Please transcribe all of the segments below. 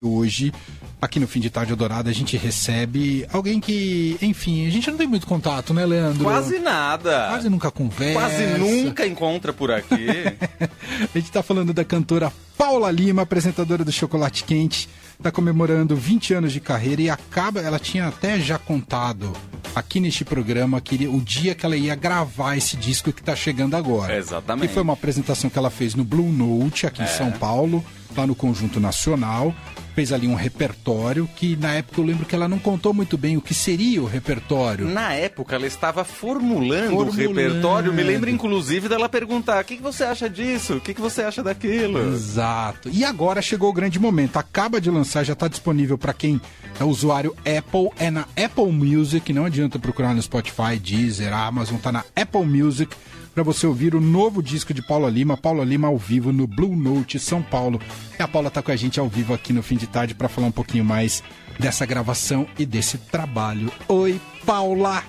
Hoje, aqui no Fim de Tarde Dourada, a gente recebe alguém que, enfim, a gente não tem muito contato, né, Leandro? Quase nada. Quase nunca conversa. Quase nunca encontra por aqui. a gente tá falando da cantora Paula Lima, apresentadora do Chocolate Quente. Tá comemorando 20 anos de carreira e acaba, ela tinha até já contado aqui neste programa que o dia que ela ia gravar esse disco que tá chegando agora. Exatamente. Que foi uma apresentação que ela fez no Blue Note aqui é. em São Paulo, lá no Conjunto Nacional fez ali um repertório que na época eu lembro que ela não contou muito bem o que seria o repertório. Na época ela estava formulando, formulando. o repertório. Me lembro inclusive dela perguntar: o que, que você acha disso? O que, que você acha daquilo? Exato. E agora chegou o grande momento. Acaba de lançar, já está disponível para quem é usuário Apple. É na Apple Music. Não adianta procurar no Spotify, Deezer, Amazon. Tá na Apple Music para você ouvir o novo disco de Paula Lima, Paula Lima ao vivo no Blue Note São Paulo. E a Paula está com a gente ao vivo aqui no fim de tarde para falar um pouquinho mais dessa gravação e desse trabalho. Oi, Paula!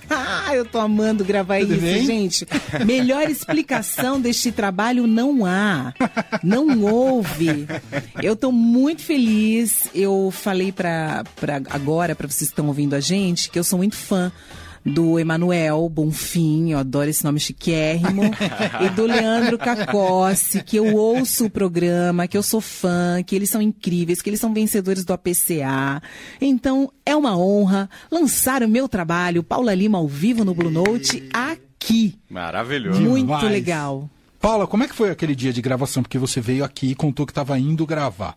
Eu tô amando gravar Tudo isso, bem? gente. Melhor explicação deste trabalho não há. Não houve. Eu tô muito feliz. Eu falei para agora, para vocês que estão ouvindo a gente, que eu sou muito fã do Emanuel Bonfim, eu adoro esse nome chiquérrimo, e do Leandro Cacossi, que eu ouço o programa, que eu sou fã, que eles são incríveis, que eles são vencedores do APCA. Então, é uma honra lançar o meu trabalho, Paula Lima ao vivo no Blue Note, aqui. Maravilhoso. Muito Demais. legal. Paula, como é que foi aquele dia de gravação? Porque você veio aqui e contou que estava indo gravar.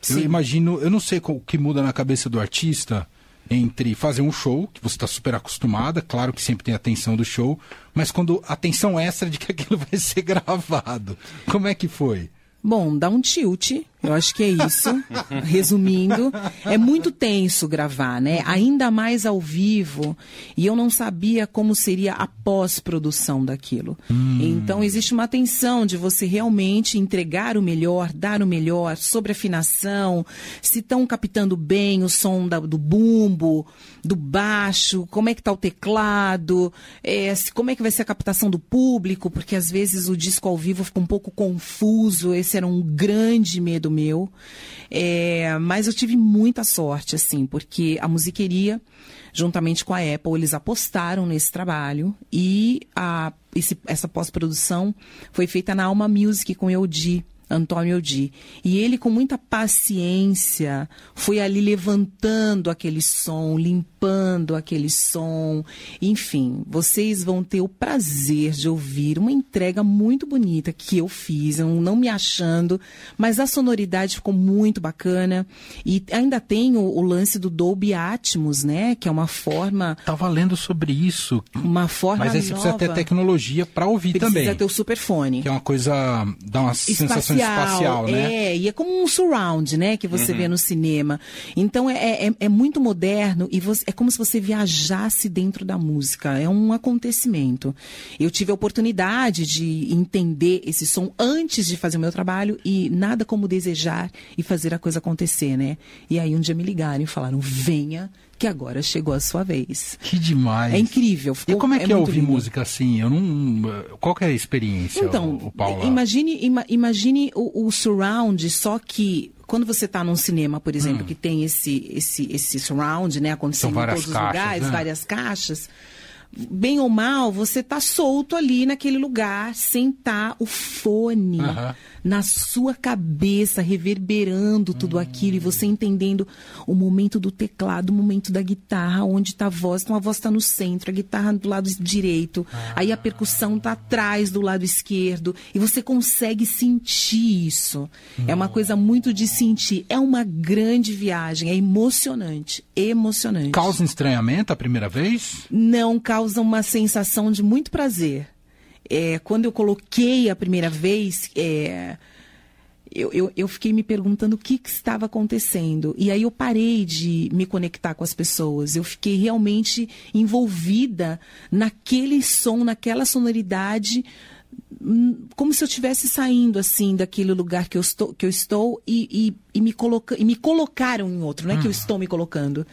Sim. Eu imagino, eu não sei o que muda na cabeça do artista, entre fazer um show, que você está super acostumada, claro que sempre tem a tensão do show, mas quando a tensão extra de que aquilo vai ser gravado. Como é que foi? Bom, dá um tilt, eu acho que é isso. Resumindo, é muito tenso gravar, né? Ainda mais ao vivo. E eu não sabia como seria a pós-produção daquilo. Hum. Então existe uma tensão de você realmente entregar o melhor, dar o melhor, sobre afinação, se estão captando bem o som da, do bumbo, do baixo, como é que está o teclado, é, como é que vai ser a captação do público, porque às vezes o disco ao vivo fica um pouco confuso. Esse era um grande medo meu. É, mas eu tive muita sorte, assim, porque a musiqueria, juntamente com a Apple, eles apostaram nesse trabalho e a, esse, essa pós-produção foi feita na Alma Music com Eudi. Antônio Di. E ele, com muita paciência, foi ali levantando aquele som, limpando aquele som. Enfim, vocês vão ter o prazer de ouvir uma entrega muito bonita que eu fiz, não me achando, mas a sonoridade ficou muito bacana. E ainda tem o, o lance do Dolby Atmos, né? Que é uma forma. Tava lendo sobre isso. Uma forma. Mas aí você precisa ter tecnologia para ouvir precisa também. Precisa ter o superfone. Que é uma coisa. dá uma Espacial. sensação espacial, né? É, e é como um surround, né, que você uhum. vê no cinema. Então é, é, é, muito moderno e você, é como se você viajasse dentro da música. É um acontecimento. Eu tive a oportunidade de entender esse som antes de fazer o meu trabalho e nada como desejar e fazer a coisa acontecer, né? E aí um dia me ligaram e falaram: venha que agora chegou a sua vez. Que demais. É incrível. Ficou, e como é que é, é ouvir lindo. música assim? Eu não. Qual é a experiência, então, o, o Imagine, ima, imagine o, o surround, só que quando você está num cinema, por exemplo, hum. que tem esse, esse, esse surround, né, acontecendo em todos os lugares, né? várias caixas, bem ou mal, você está solto ali naquele lugar, sem estar tá o fone. Uhum na sua cabeça, reverberando tudo hum. aquilo e você entendendo o momento do teclado, o momento da guitarra, onde está a voz. Então a voz está no centro, a guitarra do lado direito, ah. aí a percussão está atrás do lado esquerdo e você consegue sentir isso. É uma coisa muito de sentir. É uma grande viagem, é emocionante, emocionante. Causa estranhamento a primeira vez? Não, causa uma sensação de muito prazer é, quando eu coloquei a primeira vez, é, eu, eu, eu, fiquei me perguntando o que, que, estava acontecendo. E aí eu parei de me conectar com as pessoas. Eu fiquei realmente envolvida naquele som, naquela sonoridade hum, como se eu estivesse saindo assim daquele lugar que eu estou, que eu estou e, e, e me, coloca, e me colocaram em outro, não é que eu estou me colocando.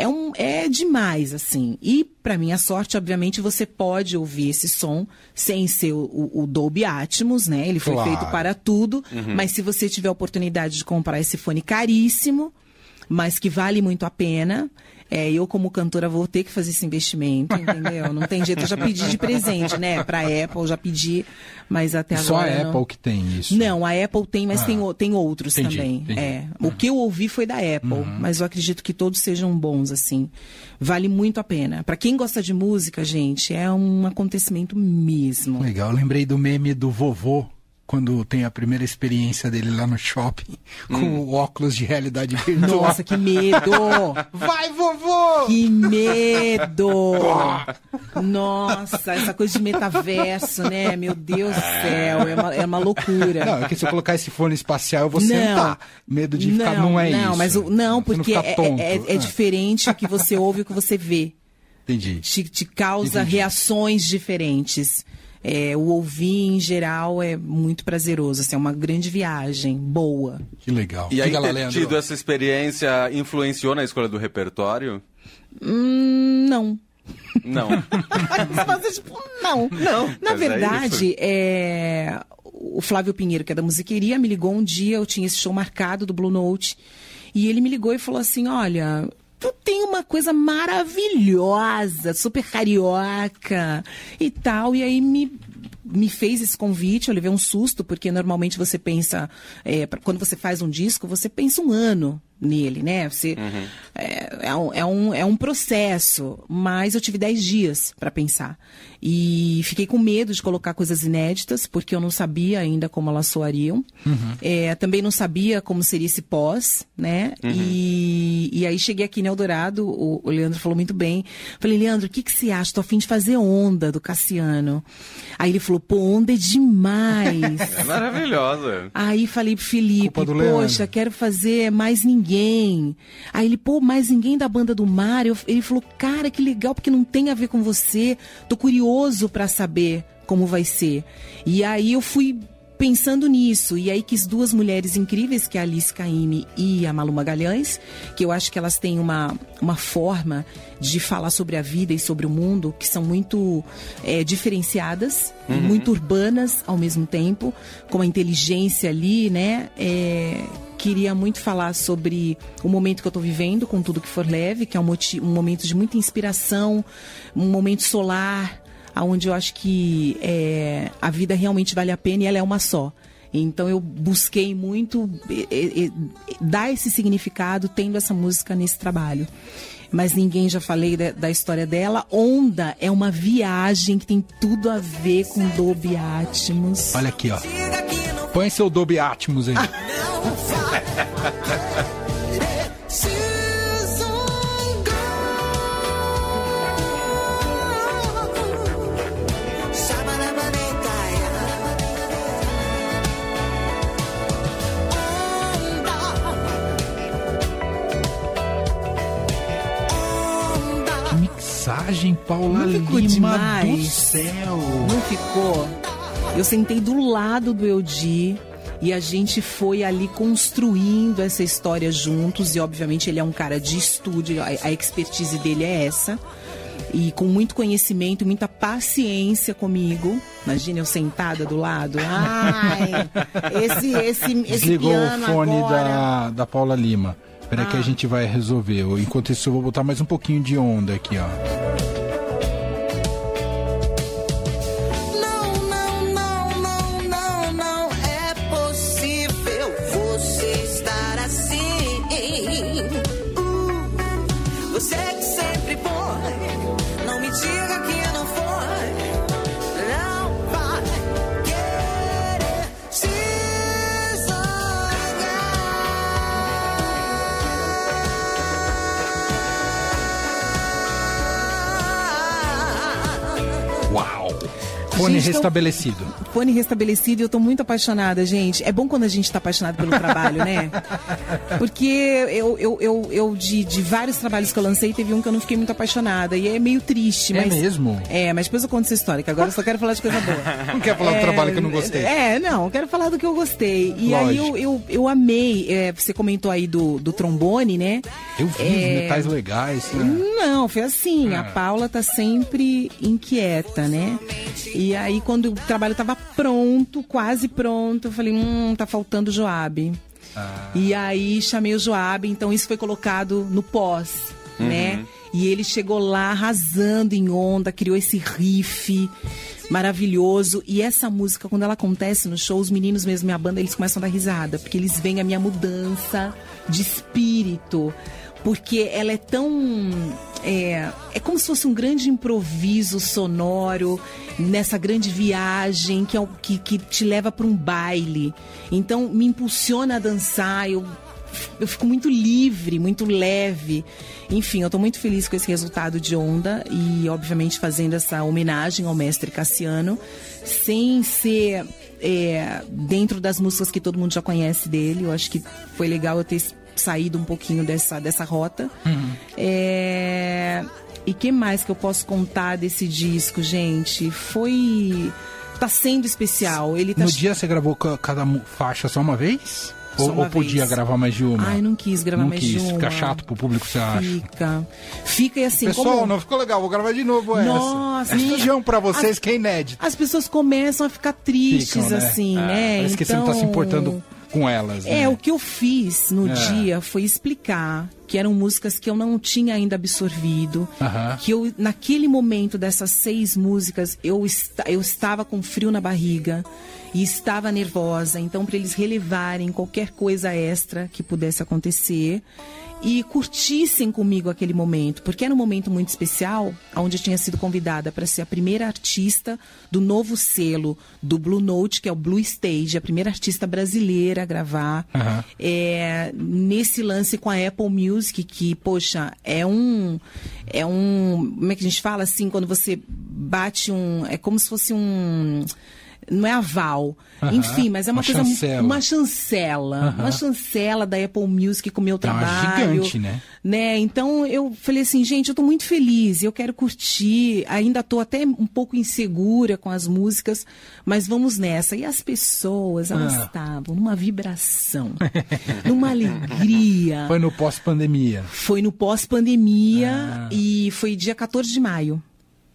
É, um, é demais, assim. E, para minha sorte, obviamente, você pode ouvir esse som sem ser o, o, Dolby Atmos, né? Ele foi Claro. feito para tudo. Mas se você tiver a oportunidade de comprar esse fone caríssimo, mas que vale muito a pena. É, eu, como cantora, vou ter que fazer esse investimento, entendeu? Não tem jeito. Eu já pedi de presente, né? Pra Apple, já pedi, mas até Só agora. a não. Apple que tem isso. Não, a Apple tem, mas Ah. tem, tem outros Entendi, também. entendi. Uhum. É. O que eu ouvi foi da Apple, mas eu acredito que todos sejam bons, assim. Vale muito a pena. Pra quem gosta de música, gente, é um acontecimento mesmo. Legal, eu lembrei do meme do vovô, quando tem a primeira experiência dele lá no shopping, com o óculos de realidade virtual. Nossa, que medo! Vai, vovô! Que medo! Nossa, essa coisa de metaverso, né? Meu Deus do céu, é uma, é uma loucura. Não, é que se eu colocar esse fone espacial, eu vou Não. sentar. Medo de ficar, não, é não, isso. mas o, não, porque ficar é, tonto. é, é Ah, diferente o que você ouve e o que você vê. Entendi. Te, te causa Entendi. reações diferentes. É, o ouvir, em geral, é muito prazeroso. Assim, é uma grande viagem, boa. Que legal. E aí, Diga lá, ter Leandro. tido essa experiência influenciou na escolha do repertório? Hum, não. Não. Mas, tipo, não. Não, Na mas é verdade, é, o Flávio Pinheiro, que é da musiqueria, me ligou um dia, eu tinha esse show marcado do Blue Note, e ele me ligou e falou assim: olha. Tu tem uma coisa maravilhosa, super carioca e tal. E aí me, me fez esse convite, eu levei um susto, porque normalmente você pensa, é, quando você faz um disco, você pensa um ano nele, né? Você, é, é um, é, um, é um processo, mas eu tive 10 dias para pensar. E fiquei com medo de colocar coisas inéditas, porque eu não sabia ainda como elas soariam. É, também não sabia como seria esse pós, né? E, e aí cheguei aqui no Eldorado, o, o Leandro falou muito bem. Falei, Leandro, o que, que você acha? Tô a fim de fazer onda do Cassiano. Aí ele falou, pô, onda é demais. É maravilhosa. Aí falei pro Felipe, poxa, Leandro. quero fazer mais ninguém. Aí ele, pô, mais ninguém da banda do mar. Eu- ele falou, cara, que legal, porque não tem a ver com você. Tô curioso pra saber como vai ser. E aí eu fui pensando nisso. E aí quis duas mulheres incríveis, que é a Alice Caymmi e a Malu Magalhães, que eu acho que elas têm uma, uma forma de falar sobre a vida e sobre o mundo que são muito é, diferenciadas, muito urbanas ao mesmo tempo, com a inteligência ali, né? É, queria muito falar sobre o momento que eu estou vivendo, com tudo que for leve, que é um, um momento de muita inspiração, um momento solar, onde eu acho que é, a vida realmente vale a pena e ela é uma só. Então eu busquei muito eh, eh, dar esse significado tendo essa música nesse trabalho. Mas ninguém já falei da, da história dela. Onda é uma viagem que tem tudo a ver com Dolby Atmos. Olha aqui, ó. Põe seu Dolby Atmos aí. mixagem, Paula Não ficou Lima demais? do céu. Não ficou? Eu sentei do lado do Eudi e a gente foi ali construindo essa história juntos. E obviamente ele é um cara de estúdio, a, a expertise dele é essa. E com muito conhecimento, muita paciência comigo. Imagina eu sentada do lado. Ai, esse, esse, esse Desligou o fone agora. da, da Paula Lima. Espera que a gente vai resolver. Enquanto isso, eu vou botar mais um pouquinho de onda aqui, ó. Fone Gente, então- restabelecido. Fone restabelecido e eu tô muito apaixonada, gente. É bom quando a gente tá apaixonado pelo trabalho, né? Porque eu, eu, eu, eu de, de vários trabalhos que eu lancei, teve um que eu não fiquei muito apaixonada. E é meio triste, É mas. mesmo? É, mas depois eu conto essa história, que agora eu só quero falar de coisa boa. Não quer falar do trabalho que eu não gostei. É, não, eu quero falar do que eu gostei. E aí Lógico. eu, eu, eu amei. é, você comentou aí do, do trombone, né? Eu vi os É, metais legais. né? não, foi assim. Ah. A Paula tá sempre inquieta, né? E aí, quando o trabalho tava pronto, quase pronto, eu falei, hum, tá faltando o Joab. Ah. E aí chamei o Joab, então isso foi colocado no pós, né? E ele chegou lá arrasando em onda, criou esse riff maravilhoso. E essa música, quando ela acontece no show, os meninos mesmo, minha banda, eles começam a dar risada, porque eles veem a minha mudança de espírito. Porque ela é tão. É, é como se fosse um grande improviso sonoro nessa grande viagem que, é que, que te leva para um baile. Então me impulsiona a dançar, eu eu fico muito livre, muito leve. Enfim, eu tô muito feliz com esse resultado de Onda e, obviamente, fazendo essa homenagem ao mestre Cassiano, sem ser é, dentro das músicas que todo mundo já conhece dele. Eu acho que foi legal eu ter saído um pouquinho dessa, dessa rota. É, E que mais que eu posso contar desse disco, gente? Foi. Tá sendo especial. Ele tá No dia você gravou ca- cada faixa só uma vez? Ou, ou podia vez. gravar mais de uma? Ai, não quis gravar Não mais quis, de uma. fica chato pro público, você acha? Fica. Fica e assim, Pessoal, como... não ficou legal, vou gravar de novo Nossa, essa. Finjam pra as- vocês que é inédito. As pessoas começam a ficar tristes, Ficam, né? assim, É, né? Parece que você não tá se Então, importando com elas, né? É, o que eu fiz no É. dia foi explicar que eram músicas que eu não tinha ainda absorvido. Que eu, naquele momento dessas seis músicas, eu, esta- eu estava com frio na barriga e estava nervosa. Então, para eles relevarem qualquer coisa extra que pudesse acontecer e curtissem comigo aquele momento, porque era um momento muito especial, onde eu tinha sido convidada para ser a primeira artista do novo selo do Blue Note, que é o Blue Stage, a primeira artista brasileira a gravar Aham. é, nesse lance com a Apple Music, que, poxa, é um. É um. Como é que a gente fala assim, quando você bate um. É como se fosse um. Não é aval. Aham. Enfim, mas é uma, Uma coisa. chancela. Uma chancela. Uma chancela da Apple Music com o meu É trabalho. gigante, né? né? Então eu falei assim, gente, eu tô muito feliz, eu quero curtir, ainda tô até um pouco insegura com as músicas, mas vamos nessa. E as pessoas, elas Ah. estavam numa vibração, numa alegria. Foi no pós-pandemia. Foi no pós-pandemia Ah. e foi dia 14 de maio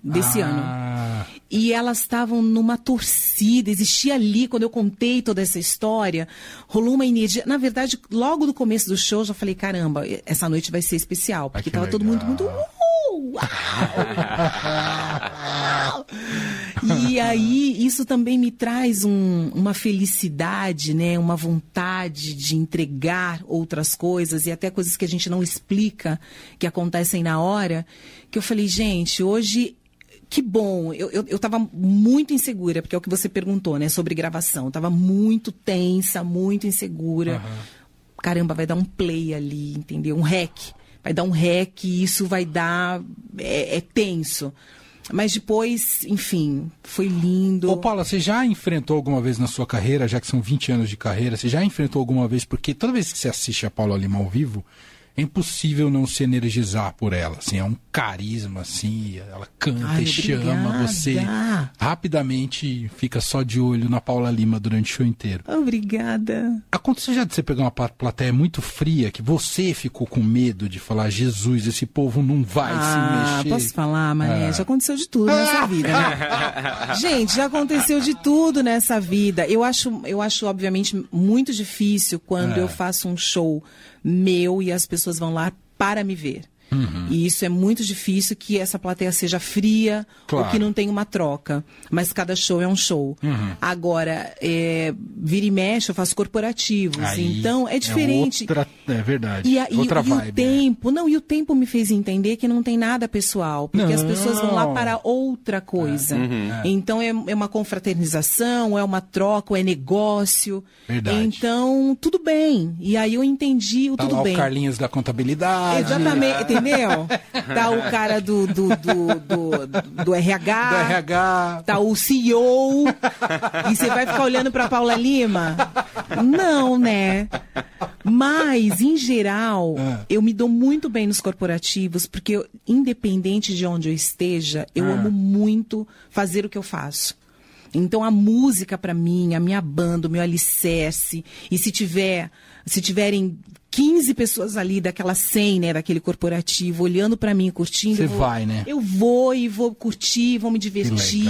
desse ano. Ah, E elas estavam numa torcida, existia ali, quando eu contei toda essa história, rolou uma energia. Na verdade, logo do começo do show, eu já falei: caramba, essa noite vai ser especial, porque que tava todo mundo legal. muito. "Uh, uau!" e aí, isso também me traz um- uma felicidade, né? Uma vontade de entregar outras coisas e até coisas que a gente não explica, que acontecem na hora, que eu falei, gente, hoje que bom. Eu, eu, eu tava muito insegura, porque é o que você perguntou, né? Sobre gravação. Eu tava muito tensa, muito insegura. Caramba, vai dar um play ali, entendeu? Um rec. Vai dar um rec e isso vai dar. É, é tenso. Mas depois, enfim, foi lindo. Ô, Paula, você já enfrentou alguma vez na sua carreira, já que são 20 anos de carreira, você já enfrentou alguma vez, porque toda vez que você assiste a Paula Lima ao vivo, é impossível não se energizar por ela, assim, é um carisma, assim, ela canta Ai, e chama obrigada. você, rapidamente fica só de olho na Paula Lima durante o show inteiro. Obrigada. Aconteceu já de você pegar uma pla- plateia muito fria, que você ficou com medo de falar, Jesus, esse povo não vai ah, se mexer. posso falar, Mané? Ah. Já aconteceu de tudo nessa vida, né? Gente, já aconteceu de tudo nessa vida. Eu acho, eu acho obviamente, muito difícil quando É. eu faço um show meu e as pessoas vão lá para me ver. Uhum. E isso é muito difícil que essa plateia seja fria Claro. ou que não tenha uma troca. Mas cada show é um show. Uhum. Agora, é, vira e mexe, eu faço corporativos. Aí então, é diferente. outra- é verdade. E, a- e- outra e vibe. o tempo, não, e o tempo me fez entender que não tem nada pessoal, porque as Não. pessoas vão lá para outra coisa. Então é, é uma confraternização, é uma troca, é negócio. Verdade. Então, tudo bem. E aí eu entendi o Tá tudo lá bem. o Carlinhos da contabilidade. Exatamente. Entendeu? Tá o cara do, do, do, do, do RH. Do RH. Tá o CEO. e você vai ficar olhando pra Paula Lima? Não, né? Mas, em geral, Ah. eu me dou muito bem nos corporativos, porque eu, independente de onde eu esteja, eu Ah. amo muito fazer o que eu faço. Então a música pra mim, a minha banda, o meu alicerce, e se tiver, se tiverem 15 pessoas ali daquela 100, né, daquele corporativo olhando pra mim, curtindo, Você vai, né? Eu vou e vou curtir, vou me divertir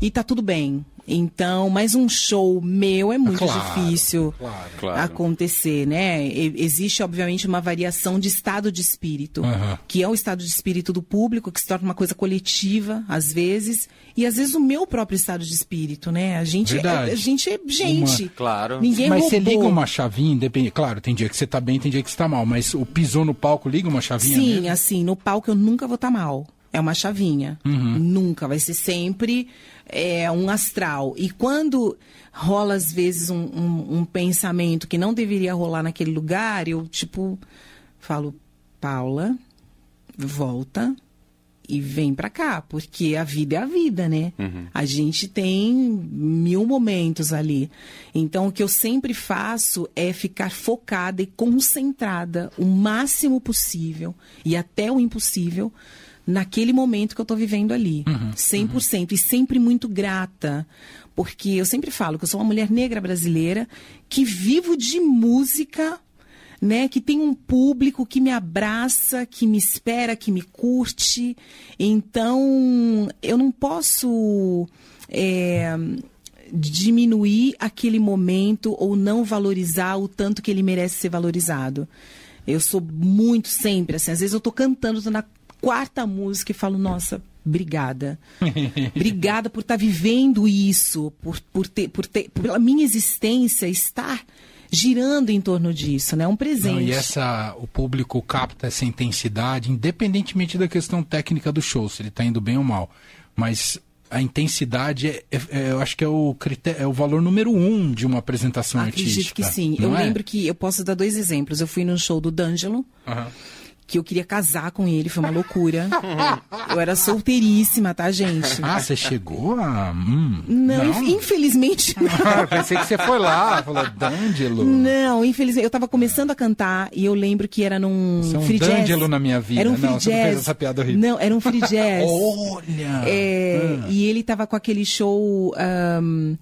e tá tudo bem. Então, mas um show meu é muito Claro, difícil claro. Claro. acontecer, né? E- Existe, obviamente, uma variação de estado de espírito, Aham. que é o estado de espírito do público, que se torna uma coisa coletiva, às vezes, e às vezes o meu próprio estado de espírito, né? A gente, é, a gente é gente. Uma- Claro. Ninguém Mas você roubou. liga uma chavinha, independente. Claro, tem dia que você tá bem, tem dia que você tá mal. Mas o pisou no palco, liga uma chavinha Sim, mesmo? assim, no palco eu nunca vou estar mal. É uma chavinha. Uhum. Nunca. Vai ser sempre é, um astral. E quando rola, às vezes, um, um- um pensamento que não deveria rolar naquele lugar, eu, tipo, falo, Paula, volta e vem pra cá, porque a vida é a vida, né? A gente tem mil momentos ali. Então, o que eu sempre faço é ficar focada e concentrada o máximo possível e até o impossível naquele momento que eu tô vivendo ali. 100%. E sempre muito grata. Porque eu sempre falo que eu sou uma mulher negra brasileira que vivo de música né, que tem um público que me abraça, que me espera, que me curte. Então, eu não posso é, diminuir aquele momento ou não valorizar o tanto que ele merece ser valorizado. Eu sou muito sempre assim. Às vezes eu tô cantando, tô na quarta música e falo, nossa, obrigada. obrigada por estar vivendo isso, por, por ter, por ter, pela minha existência estar girando em torno disso, né? É um presente. Não, e essa, o público capta essa intensidade, independentemente da questão técnica do show, se ele está indo bem ou mal. Mas a intensidade, é, é- é- eu acho que é o, critério, é o valor número um de uma apresentação Acredito artística. que sim. eu é? lembro que eu posso dar dois exemplos. Eu fui num show do D'Angelo, Aham. Que eu queria casar com ele, foi uma loucura. eu era solteiríssima, tá, gente? Ah, você chegou a. Hum, Não, inf- infelizmente não. Ah, pensei que você foi lá, falou, D'Angelo. Não, infelizmente. Eu tava começando a cantar e eu lembro que era num Você é um free jazz. D'Angelo na minha vida. Era um Não, free você não jazz. fez essa piada horrível. Não, era um free jazz. Olha! É, Ah. E ele tava com aquele show ahm,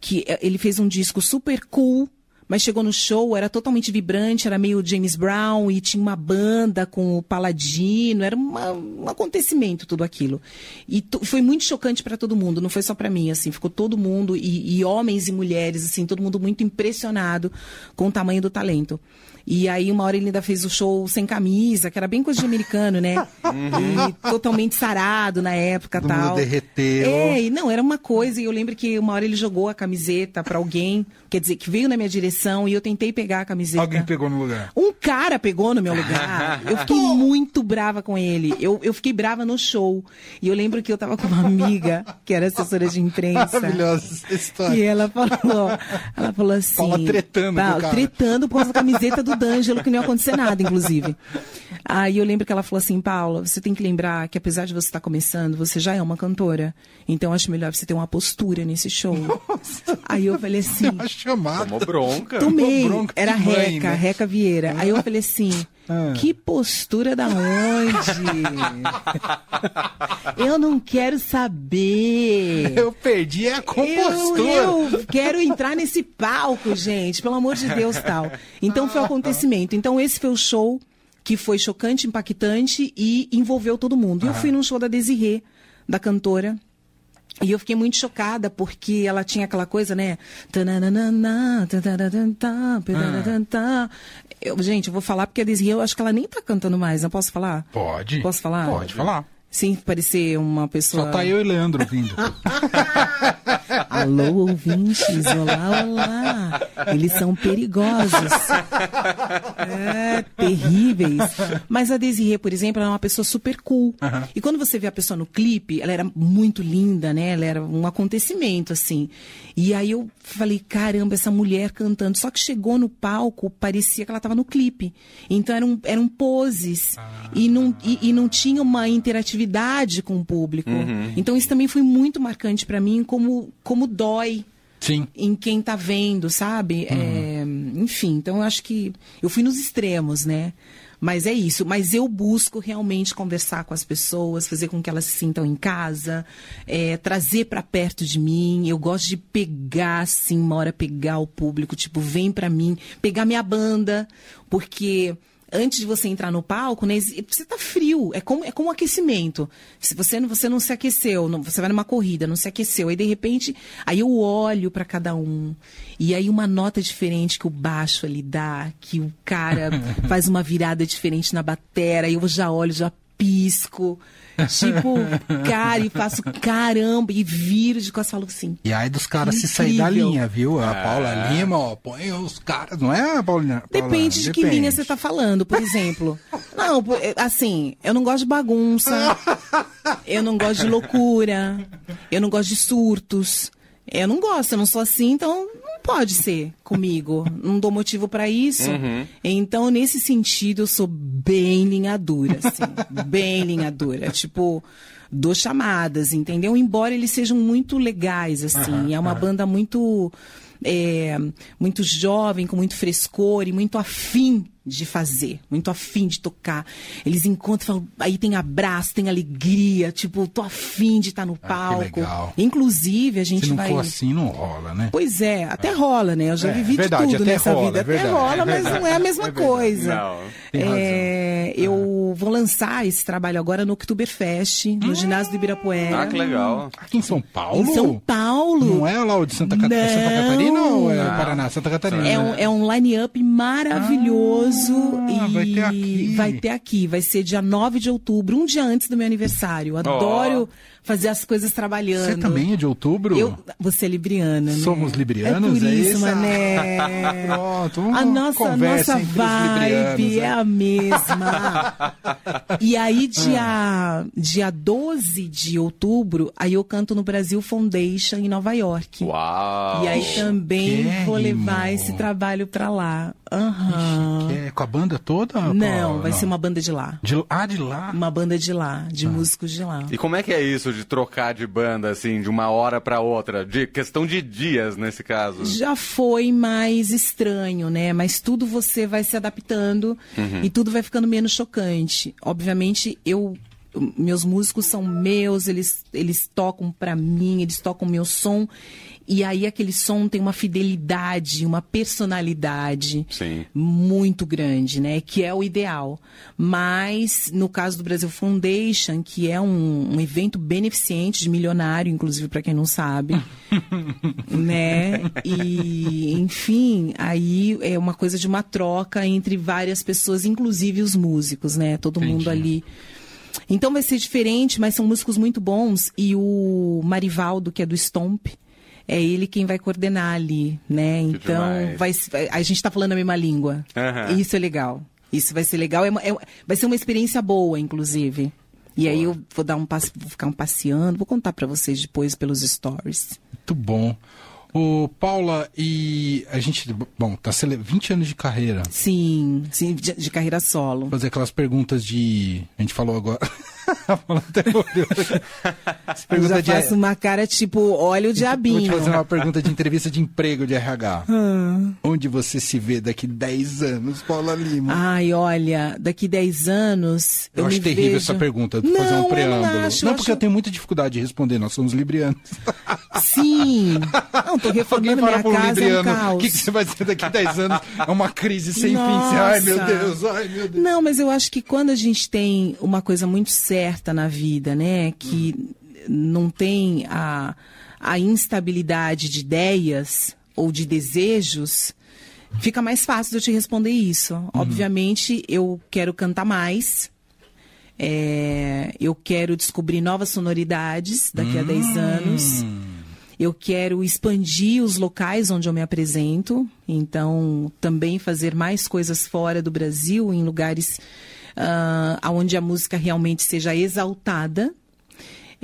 que eh, ele fez um disco super cool. Mas chegou no show, era totalmente vibrante, era meio James Brown e tinha uma banda com o Paladino, era uma- um acontecimento tudo aquilo. E foi muito chocante para todo mundo, não foi só para mim, assim, ficou todo mundo, e, e homens e mulheres, assim, todo mundo muito impressionado com o tamanho do talento. E aí, uma hora ele ainda fez o show sem camisa, que era bem coisa de americano, né? E totalmente sarado na época Todo mundo tal. derreteu. É, e não, era uma coisa, e eu lembro que uma hora ele jogou a camiseta pra alguém, quer dizer, que veio na minha direção, e eu tentei pegar a camiseta. Alguém pegou no lugar. Um cara pegou no meu lugar. Eu fiquei muito brava com ele. Eu, eu fiquei brava no show. E eu lembro que eu tava com uma amiga, que era assessora de imprensa. Maravilhosa essa história. E ela falou, ela falou assim. Paula tretando com o cara. Tretando por causa da camiseta do D'Angelo, que não ia acontecer nada, inclusive. Aí eu lembro que ela falou assim, Paula, você tem que lembrar que apesar de você estar começando, você já é uma cantora. Então acho melhor você ter uma postura nesse show. Aí eu falei assim, A chamada. Tomou bronca. Tomei. bronca Era mãe, Reca, né? Reca Vieira. Aí eu falei assim, Ah. que postura da onde? eu não quero saber. Eu perdi é a compostura. Eu, eu quero entrar nesse palco, gente, pelo amor de Deus, tal. Então foi o acontecimento. Então esse foi o show que foi chocante, impactante e envolveu todo mundo. E eu fui num show da Desirê, da cantora. E eu fiquei muito chocada porque ela tinha aquela coisa, né? Eu, gente, eu vou falar porque a Desirê, eu acho que ela nem tá cantando mais, não posso falar? Pode. Posso falar? Pode falar. Sem parecer uma pessoa. Só tá eu e Leandro ouvindo. Alô, ouvintes, olá, olá. Eles são perigosos. É, terríveis. Mas a Desirê, por exemplo, ela é uma pessoa super cool. E quando você vê a pessoa no clipe, ela era muito linda, né? Ela era um acontecimento, assim. E aí eu falei, caramba, essa mulher cantando. Só que chegou no palco, parecia que ela estava no clipe. Então eram, eram poses. E, não, e, e não tinha uma interatividade com o público. Então isso também foi muito marcante para mim, como, como dói Sim. em quem tá vendo, sabe? É, enfim, então eu acho que eu fui nos extremos, né? Mas é isso. Mas eu busco realmente conversar com as pessoas, fazer com que elas se sintam em casa, é, trazer para perto de mim. Eu gosto de pegar, assim, uma hora pegar o público, tipo, vem para mim, pegar minha banda, porque antes de você entrar no palco, né, você tá frio, é como, é como um aquecimento. Se você, não- você não se aqueceu, não- você vai numa corrida, não se aqueceu, aí de repente, aí eu olho para cada um, e aí uma nota diferente que o baixo ali dá, que o cara faz uma virada diferente na batera, aí eu já olho, já pisco, tipo, cara, e faço caramba, e viro de costas e falo assim, E aí dos caras se sair da linha, viu? A Paula Lima, ó, põe os caras, não é, a Paulina? Paula? Depende de que Depende. linha você tá falando, por exemplo. Não, é, assim, eu não gosto de bagunça, eu não gosto de loucura, eu não gosto de surtos. Eu não gosto, eu não sou assim, então pode ser comigo. Não dou motivo pra isso. Então, nesse sentido, eu sou bem linha dura, assim. bem linha dura. Tipo, dou chamadas, entendeu? Embora eles sejam muito legais, assim. é uma banda muito é, muito jovem, com muito frescor e muito afim de fazer, muito afim de tocar. Eles encontram, falam, aí tem abraço, tem alegria, tipo, tô afim de estar no Ah, que palco. legal. Inclusive, a gente Se não vai. for assim, não rola, né? Pois é, até rola, né? Eu já É, vivi verdade, de tudo até nessa rola, vida. é até verdade, rola, é mas não é a mesma É coisa. Não. É, eu vou lançar esse trabalho agora no Oktoberfest, no ginásio do Ibirapuera. Ah, que legal. Aqui em São Paulo? Em São Paulo. Não é lá o de Santa, Cat- Não. Santa Catarina ou é. Paraná? Santa Catarina. É um, é um line-up maravilhoso Ah, e vai ter aqui. vai ter aqui. Vai ser dia 9 de outubro, um dia antes do meu aniversário. Adoro fazer as coisas trabalhando. Você também é de outubro? Eu, você é libriana, né? Somos librianos, é por é isso, isso? mané. Pronto, A nossa, conversa nossa vibe é a mesma. e aí, dia, dia 12 de outubro, aí eu canto no Brasil Foundation em Nova York. Uau! E aí também vou levar esse trabalho pra lá. Aham. Que é com a banda toda? Não, Paula? vai ser uma banda de lá. De- ah, de lá? Uma banda de lá, Ah. de músicos de lá. E como é que é isso de trocar de banda, assim, de uma hora pra outra? De questão de dias, nesse caso. Já foi mais estranho, né? Mas tudo você vai se adaptando e tudo vai ficando menos chocante. Obviamente, eu meus músicos são meus, eles eles tocam pra mim, eles tocam meu som. E aí aquele som tem uma fidelidade, uma personalidade Sim. muito grande, né? Que é o ideal. Mas no caso do Brasil Foundation, que é um, um evento beneficente de milionário, inclusive para quem não sabe, né? E enfim, aí é uma coisa de uma troca entre várias pessoas, inclusive os músicos, né? Todo mundo Entendi. ali. Então vai ser diferente, mas são músicos muito bons e o Marivaldo, que é do Stomp, é ele quem vai coordenar ali, né? Então demais. vai, a gente está falando a mesma língua. Aham. Isso é legal. Isso vai ser legal. É é- vai ser uma experiência boa, inclusive. E aí eu vou dar um passe, vou ficar um passeando, vou contar para vocês depois pelos stories. Muito bom. Ô, Paula, e a gente, bom, tá cele- 20 anos de carreira. Sim, sim, de, de carreira solo. Fazer aquelas perguntas de. A gente falou agora. A Paula até. Essa Eu pergunta já de- faço uma cara tipo, olha o Vou te diabinho. fazer uma pergunta de entrevista de emprego de RH. Ah. Onde você se vê daqui 10 anos, Paula Lima? Ai, olha, daqui 10 anos. eu Eu, acho terrível vejo... essa pergunta, de não, fazer um eu preâmbulo. Não, acho, não eu porque eu acho- tenho muita dificuldade de responder, nós somos librianos. Sim. Não, tô Alguém reformando minha casa, é um libriano, o caos. que, que você vai dizer daqui 10 anos? É uma crise sem fim. Você, Ai, meu Nossa. Deus, ai, meu Deus. Não, mas eu acho que quando a gente tem uma coisa muito certa na vida, né? Que não tem a, a instabilidade de ideias ou de desejos, fica mais fácil de eu te responder isso. Obviamente, eu quero cantar mais. é, eu quero descobrir novas sonoridades daqui a 10 anos. Eu quero expandir os locais onde eu me apresento, então também fazer mais coisas fora do Brasil, em lugares ah, onde a música realmente seja exaltada.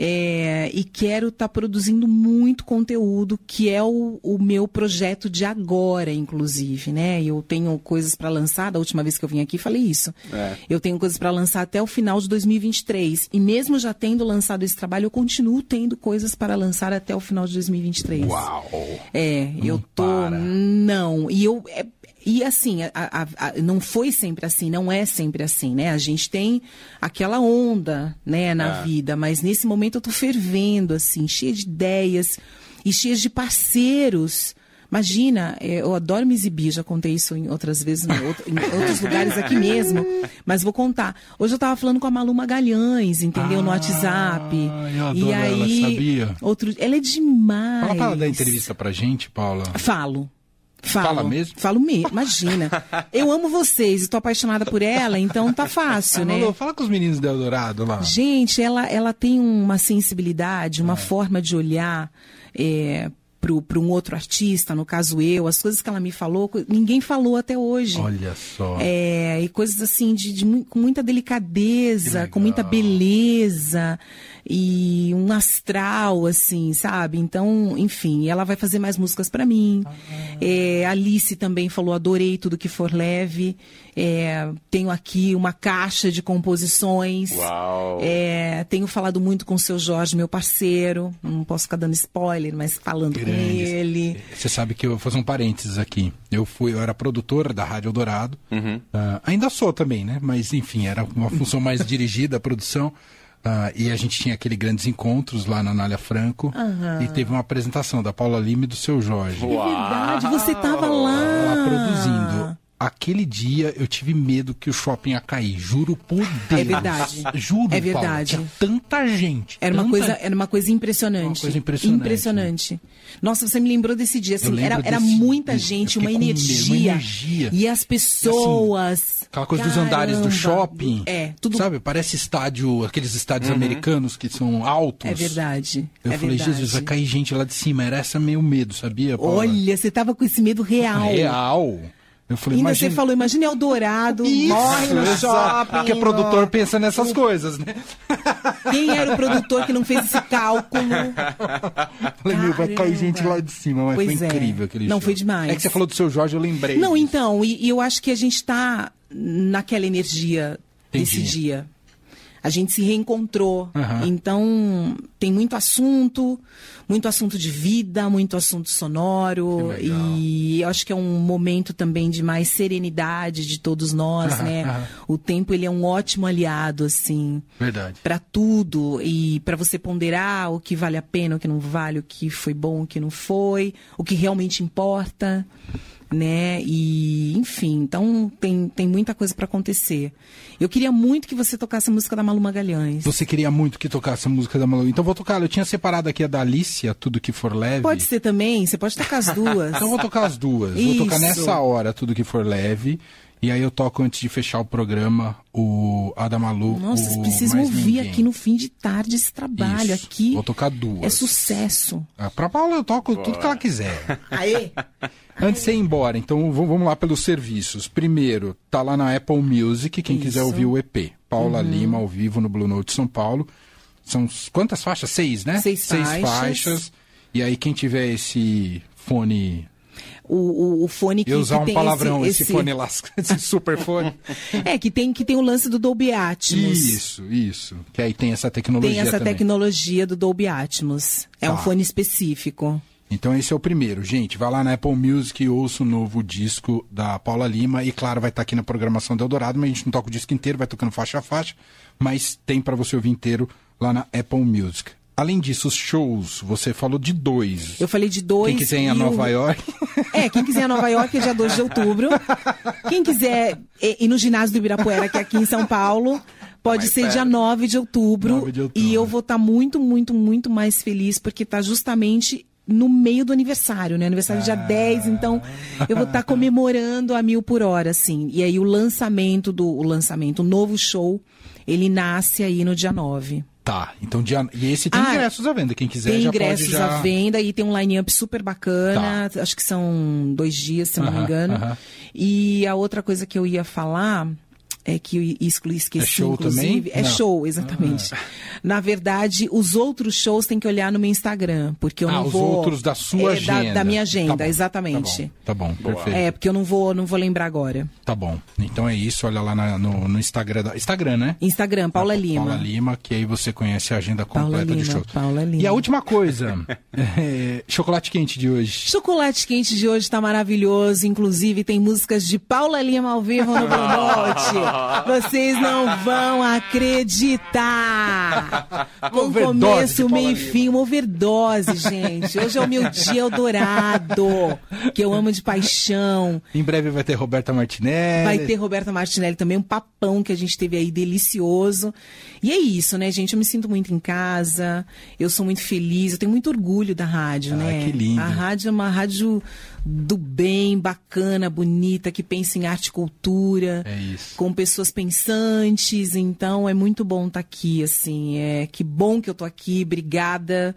É, e quero estar produzindo muito conteúdo, que é o, o meu projeto de agora, inclusive, né? Eu tenho coisas para lançar, da última vez que eu vim aqui falei isso. É. Eu tenho coisas para lançar até o final de 2023. E mesmo já tendo lançado esse trabalho, eu continuo tendo coisas para lançar até o final de 2023. Uau! É, eu tô. para. Não. E eu. é- e assim, a- a- a- não foi sempre assim, não é sempre assim, né? A gente tem aquela onda, né, na vida, mas nesse momento eu tô fervendo, assim, cheia de ideias e cheia de parceiros. Imagina, é, eu adoro me exibir, já contei isso em outras vezes, em, outro- em outros lugares aqui mesmo, mas vou contar. Hoje eu tava falando com a Malu Magalhães, entendeu? no Ah, WhatsApp. eu adoro e ela, aí, sabia? Outro, ela é demais. Fala ela dar entrevista pra gente, Paula. Falo. Falo. Fala mesmo? Falo mesmo, imagina. Eu amo vocês, estou apaixonada por ela, então tá fácil, né? Malu, fala com os meninos do Eldorado lá. Gente, ela, ela tem uma sensibilidade, É. uma forma de olhar é, para um outro artista, no caso eu, as coisas que ela me falou, ninguém falou até hoje. Olha só. É, e coisas assim, de, de com muita delicadeza, com muita beleza e um astral, assim, sabe? Então, enfim, ela vai fazer mais músicas pra mim. É, Alice também falou, adorei tudo que for leve. É, tenho aqui uma caixa de composições. Uau. É, tenho falado muito com o seu Jorge, meu parceiro. Não posso ficar dando spoiler, mas falando Grandes. ele. Você sabe que eu vou fazer um parênteses aqui. Eu fui, eu era produtor da Rádio Eldorado. Ah, ainda sou também, né? Mas enfim, era uma função mais dirigida, a produção. Ah, e a gente tinha aquele grandes encontros lá na Anália Franco. E teve uma apresentação da Paula Lima e do seu Jorge. É verdade, você tava lá. Lá produzindo. Aquele dia eu tive medo que o shopping ia cair. Juro por Deus. É verdade. Juro, É verdade. tinha tanta gente. Era uma, tanta coisa, era uma coisa impressionante. Uma coisa impressionante. Impressionante. Nossa, você me lembrou desse dia. Assim, era, era desse- muita eu gente, uma energia, uma energia. E as pessoas. Aquela coisa dos andares do Caramba. shopping. É, tudo. Sabe, parece estádio, aqueles estádios americanos que são altos. É verdade. Eu é falei, verdade. Jesus, vai cair gente lá de cima. Era essa meu medo, sabia, Paula? Olha, você tava com esse medo real. Real. Eu falei, Ainda imagina... você falou, imagina Eldorado, Isso, morre no shopping. Porque produtor pensa nessas coisas, né? Quem era o produtor que não fez esse cálculo? Falei, meu, vai cair gente lá de cima. Mas Pois foi é. incrível aquele Não, show. foi demais. É que você falou do seu Jorge, eu lembrei. Não, disso. então, e, e eu acho que a gente está naquela energia Entendi. desse dia. A gente se reencontrou. Aham. Então, tem muito assunto, muito assunto de vida, muito assunto sonoro. E eu acho que é um momento também de mais serenidade de todos nós, Aham, né? aham. O tempo, ele é um ótimo aliado, assim Verdade. para tudo e para você ponderar o que vale a pena, o que não vale, o que foi bom, o que não foi, o que realmente importa, né? E enfim, então tem, tem muita coisa para acontecer. Eu queria muito que você tocasse a música da Malu Magalhães. Você queria muito que tocasse a música da Malu. Então vou tocar. Eu tinha separado aqui a da Alicia, Tudo Que For Leve. Pode ser também, você pode tocar as duas. Então vou tocar as duas. Vou tocar Isso. nessa hora Tudo Que For Leve. E aí eu toco antes de fechar o programa o a da Malu. Nossa, o vocês precisam ouvir Ninguém. aqui no fim de tarde esse trabalho. Isso. Aqui Vou tocar duas. é sucesso. Ah, Pra Paula eu toco tudo que ela quiser. Aê! Antes de você ir embora, então vamos lá pelos serviços. Primeiro, tá lá na Apple Music, quem quiser Isso. ouvir o EP. Paula Lima, ao vivo, no Blue Note São Paulo. São quantas faixas? Seis, né? Seis faixas. faixas. E aí, quem tiver esse fone. O, o, o fone que, Eu usar que um tem palavrão, esse, esse, fone lasca, esse super fone. É, que tem, que tem o lance do Dolby Atmos. Isso, isso. Que aí tem essa tecnologia Tem essa também. tecnologia do Dolby Atmos. É Tá. um fone específico. Então esse é o primeiro. Gente, vai lá na Apple Music e ouça o novo disco da Paula Lima. E claro, vai estar aqui na programação do Eldorado, mas a gente não toca o disco inteiro, vai tocando faixa a faixa. Mas tem para você ouvir inteiro lá na Apple Music. Além disso, os shows, você falou de dois. Eu falei de dois. Quem quiser ir a e o- Nova York, É, quem quiser ir a Nova York é dia 2 de outubro. Quem quiser ir no ginásio do Ibirapuera, que é aqui em São Paulo, pode Mais ser perto. dia 9 de, outubro, 9 de outubro. E eu vou estar muito, muito, muito mais feliz, porque tá justamente no meio do aniversário, né? Aniversário dia 10, então eu vou estar comemorando a mil por hora, assim. E aí o lançamento do o lançamento, o novo show, ele nasce aí no dia 9. Tá, então dia... e esse tem Ah, ingressos à venda, quem quiser Tem já ingressos pode já... à venda e tem um line-up super bacana. Acho que são dois dias, se eu não me engano. aham. E a outra coisa que eu ia falar é que eu exclu- esqueci, É show inclusive. também? É Não. Ah. show, exatamente. Na verdade, os outros shows tem que olhar no meu Instagram, porque eu Ah, não os vou. outros da sua É, agenda. Da, da minha agenda, Tá bom, exatamente. Tá bom, tá bom perfeito. É, porque eu não vou, não vou lembrar agora. Tá bom. Então é isso, olha lá na- no, no Instagram. Da... Instagram, né? Instagram, Paula Lima. Paula Lima, que aí você conhece a agenda Paula completa de Lima, shows. Paula Lima. E a última coisa, é, chocolate quente de hoje. Chocolate quente de hoje tá maravilhoso. Inclusive, tem músicas de Paula Lima ao vivo no Blue Note. Vocês não vão acreditar. De começo, meio e fim, uma overdose, gente. Hoje é o meu dia Eldorado, que eu amo de paixão. Em breve vai ter Roberta Martinelli. Vai ter Roberta Martinelli também, um papão que a gente teve aí delicioso. E é isso, né, gente? Eu me sinto muito em casa, eu sou muito feliz, eu tenho muito orgulho da rádio, Ah, né? que lindo. A rádio é uma rádio do bem, bacana, bonita, que pensa em arte e cultura. É isso. Com pessoas pensantes, então é muito bom estar aqui, assim. É, que bom que eu tô aqui, obrigada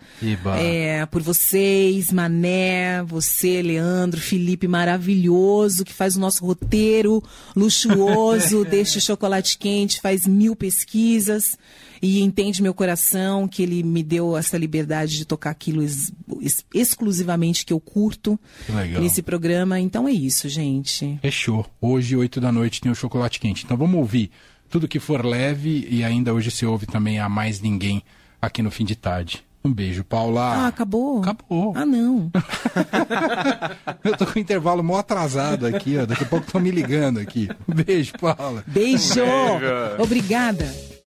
é, por vocês, Mané, você, Leandro, Felipe maravilhoso, que faz o nosso roteiro luxuoso deste chocolate quente, faz mil pesquisas e entende meu coração, que ele me deu essa liberdade de tocar aquilo ex- ex- exclusivamente que eu curto Que nesse programa. Então é isso, gente. Fechou. Hoje, 8 da noite, tem o chocolate quente. Então vamos ouvir tudo que for leve e ainda hoje você ouve também a Mais Ninguém aqui no fim de tarde. Um beijo, Paula. Ah, acabou? Acabou. Ah, não. Eu tô com o intervalo mó atrasado aqui, ó. Daqui a pouco estão me ligando aqui. Um beijo, Paula. Beijo! Obrigada.